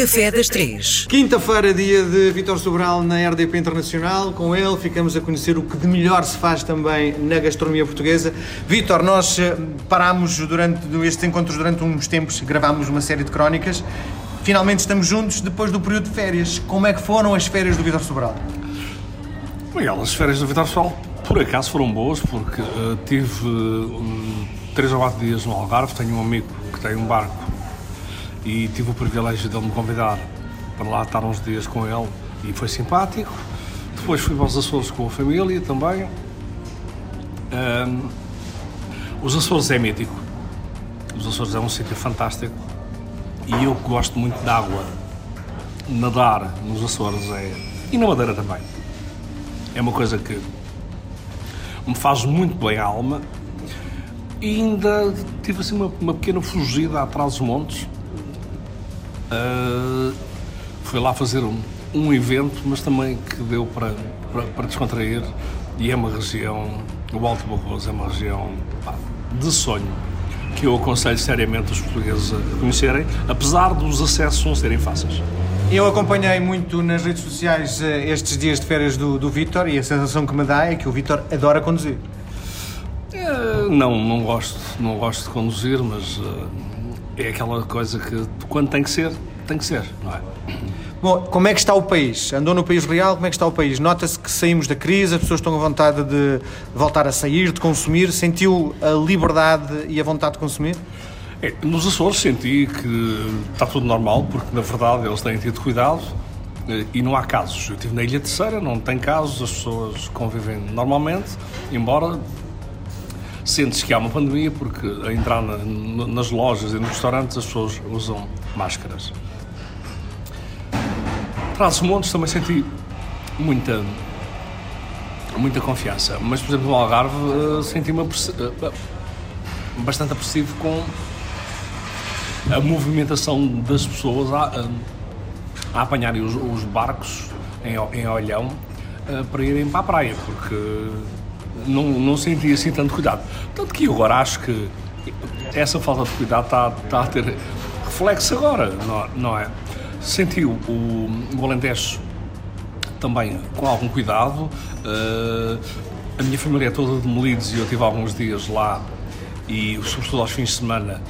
Café das Três. Quinta-feira, dia de Vitor Sobral na RDP Internacional. Com ele ficamos a conhecer o que de melhor se faz também na gastronomia portuguesa. Vitor, nós eh, parámos durante estes encontros durante uns tempos, gravámos uma série de crónicas. Finalmente estamos juntos depois do período de férias. Como é que foram as férias do Vitor Sobral? Miguel, as férias do Vitor Sobral por acaso foram boas porque uh, tive um, três ou quatro dias no Algarve. Tenho um amigo que tem um barco e tive o privilégio de ele me convidar para lá estar uns dias com ele e foi simpático. Depois fui para os Açores com a família também. Um, os Açores é mítico. Os Açores é um sítio fantástico e eu que gosto muito de água, nadar nos Açores é. e na Madeira também. É uma coisa que me faz muito bem à alma. E ainda tive assim uma, uma pequena fugida atrás dos montes. Uh, fui lá fazer um, um evento, mas também que deu para, para, para descontrair. E é uma região, o Alto Barroso é uma região pá, de sonho que eu aconselho seriamente os portugueses a conhecerem, apesar dos acessos não serem fáceis. Eu acompanhei muito nas redes sociais eh, estes dias de férias do, do Vítor e a sensação que me dá é que o Vítor adora conduzir. É, não, não gosto, não gosto de conduzir, mas uh, é aquela coisa que quando tem que ser, tem que ser, não é? Bom, como é que está o país? Andou no país real, como é que está o país? Nota-se que saímos da crise, as pessoas estão com vontade de voltar a sair, de consumir. Sentiu a liberdade e a vontade de consumir? É, nos Açores senti que está tudo normal, porque na verdade eles têm tido cuidado eh, e não há casos. Eu estive na Ilha Terceira, não tem casos, as pessoas convivem normalmente, embora sentes que há uma pandemia, porque a entrar na, nas lojas e nos restaurantes as pessoas usam máscaras. Traz montes também senti muita muita confiança, mas por exemplo no Algarve eh, senti-me eh, bastante apreciado com a movimentação das pessoas a, a apanharem os, os, barcos em, em olhão uh, para irem para a praia, porque não, não senti assim tanto cuidado. Tanto que agora acho que essa falta de cuidado está, está a ter reflexo agora, não, não é? Senti o, o, o Alentejo também com algum cuidado. Uh, a minha família é toda de Melides e eu tive alguns dias lá e sobretudo aos fins de semana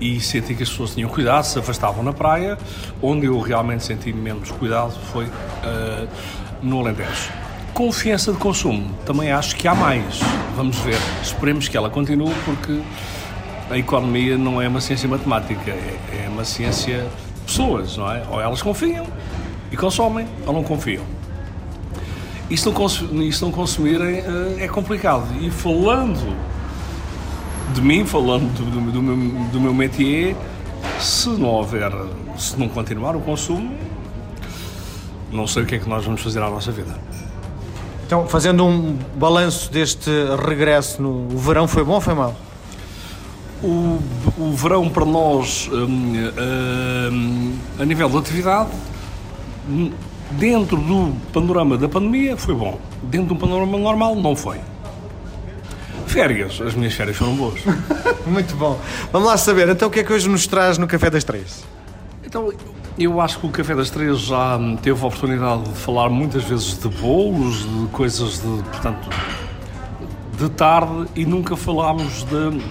e senti que as pessoas tinham cuidado, se afastavam na praia. Onde eu realmente senti menos cuidado foi uh, no Alentejo. Confiança de consumo, também acho que há mais. Vamos ver, esperemos que ela continue, porque a economia não é uma ciência matemática, é, é uma ciência de pessoas, não é? Ou elas confiam e consomem, ou não confiam. E se não, e não consumirem, uh, é complicado. E falando de mim, falando do, do, do, meu, do meu métier, se não houver, se não continuar o consumo, não sei o que é que nós vamos fazer à nossa vida. Então, fazendo um balanço deste regresso no o verão, foi bom ou foi mal? O, o verão para nós, hum, hum, a nível de atividade, dentro do panorama da pandemia, foi bom. Dentro do panorama normal, não foi. Férias. As minhas férias foram boas. Muito bom. Vamos lá saber, então o que é que hoje nos traz no Café das Três? Então, eu acho que o Café das Três já teve a oportunidade de falar muitas vezes de bolos, de coisas de, portanto, de tarde e nunca falámos de,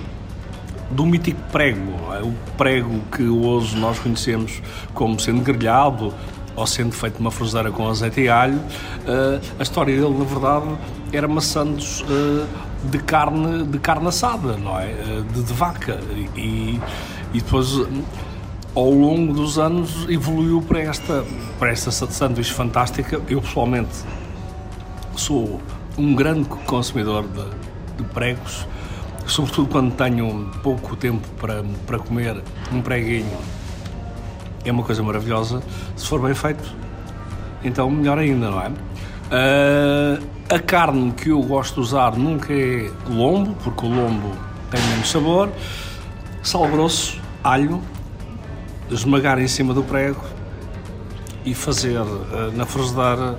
do mítico prego. É? O prego que hoje nós conhecemos como sendo grelhado ou sendo feito uma frigideira com azeite e alho. Uh, a história dele, na verdade, era maçãs uh, de carne, de carne assada, não é? Eh, de, de vaca. E, e depois, ao longo dos anos, evoluiu para esta, para esta sanduíche fantástica. Eu, pessoalmente, sou um grande consumidor de, de pregos, sobretudo quando tenho pouco tempo para, para comer um preguinho. É uma coisa maravilhosa. Se for bem feito, então melhor ainda, não é? Uh, a carne que eu gosto de usar nunca é lombo, porque o lombo tem menos sabor. Sal grosso, alho, esmagar em cima do prego e fazer uh, na frigideira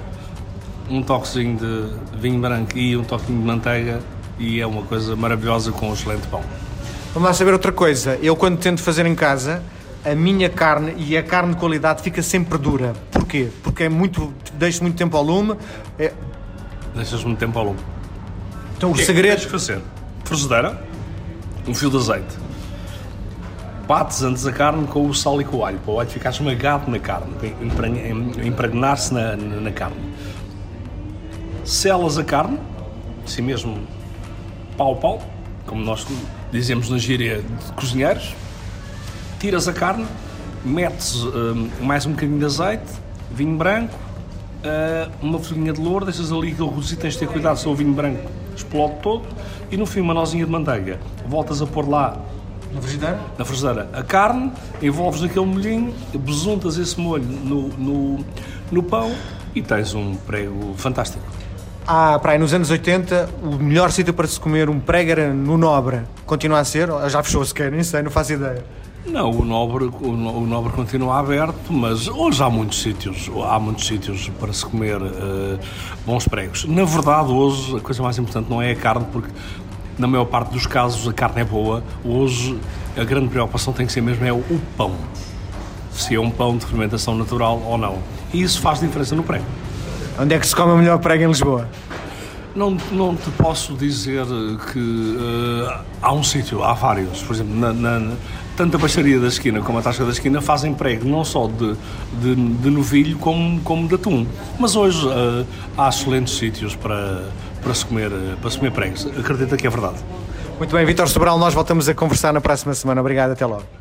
um toquezinho de vinho branco e um toquezinho de manteiga e é uma coisa maravilhosa com um excelente pão. Vamos lá saber outra coisa. Eu quando tento fazer em casa, a minha carne e a carne de qualidade fica sempre dura. Porquê? Porque é muito, deixo muito tempo ao lume. É... Deixas muito tempo ao lume. Então o, o que segredo. É que fazer? Frigideira, um fio de azeite. Bates antes a carne com o sal e com o alho, para o alho ficar esmagado na carne, impregnar-se na, na, carne. Selas a carne, assim mesmo pau pau, como nós dizemos na gíria de cozinheiros, tiras a carne, metes uh, mais um bocadinho de azeite, vinho branco, uh, uma folhinha de louro, deixas ali aquele reduzido, tens de ter cuidado se o vinho branco explode todo, e no fim uma nozinha de manteiga. Voltas a pôr lá na frigideira? Na frigideira. A carne, envolves naquele molhinho, besuntas esse molho no, no, no pão e tens um prego fantástico. Ah, para aí, nos anos 80, o melhor sítio para se comer um prego era no Nobre. Continua a ser? Já fechou sequer, nem sei, não faço ideia. Não, o Nobre, o, o Nobre continua aberto, mas hoje há muitos sítios, há muitos sítios para se comer uh, bons pregos. Na verdade, hoje a coisa mais importante não é a carne, porque na maior parte dos casos a carne é boa. Hoje a grande preocupação tem que ser mesmo é o pão. Se é um pão de fermentação natural ou não. E isso faz diferença no prego. Onde é que se come o melhor prego em Lisboa? Não, não te posso dizer que uh, há um sítio, há vários. Por exemplo, na, na, tanto a peixaria da esquina como a taxa da esquina fazem prego não só de, de, de novilho como, como de atum. Mas hoje uh, há excelentes sítios para, para, se comer, para se comer pregos. Acredita que é verdade. Muito bem, Vitor Sobral, nós voltamos a conversar na próxima semana. Obrigado, até logo.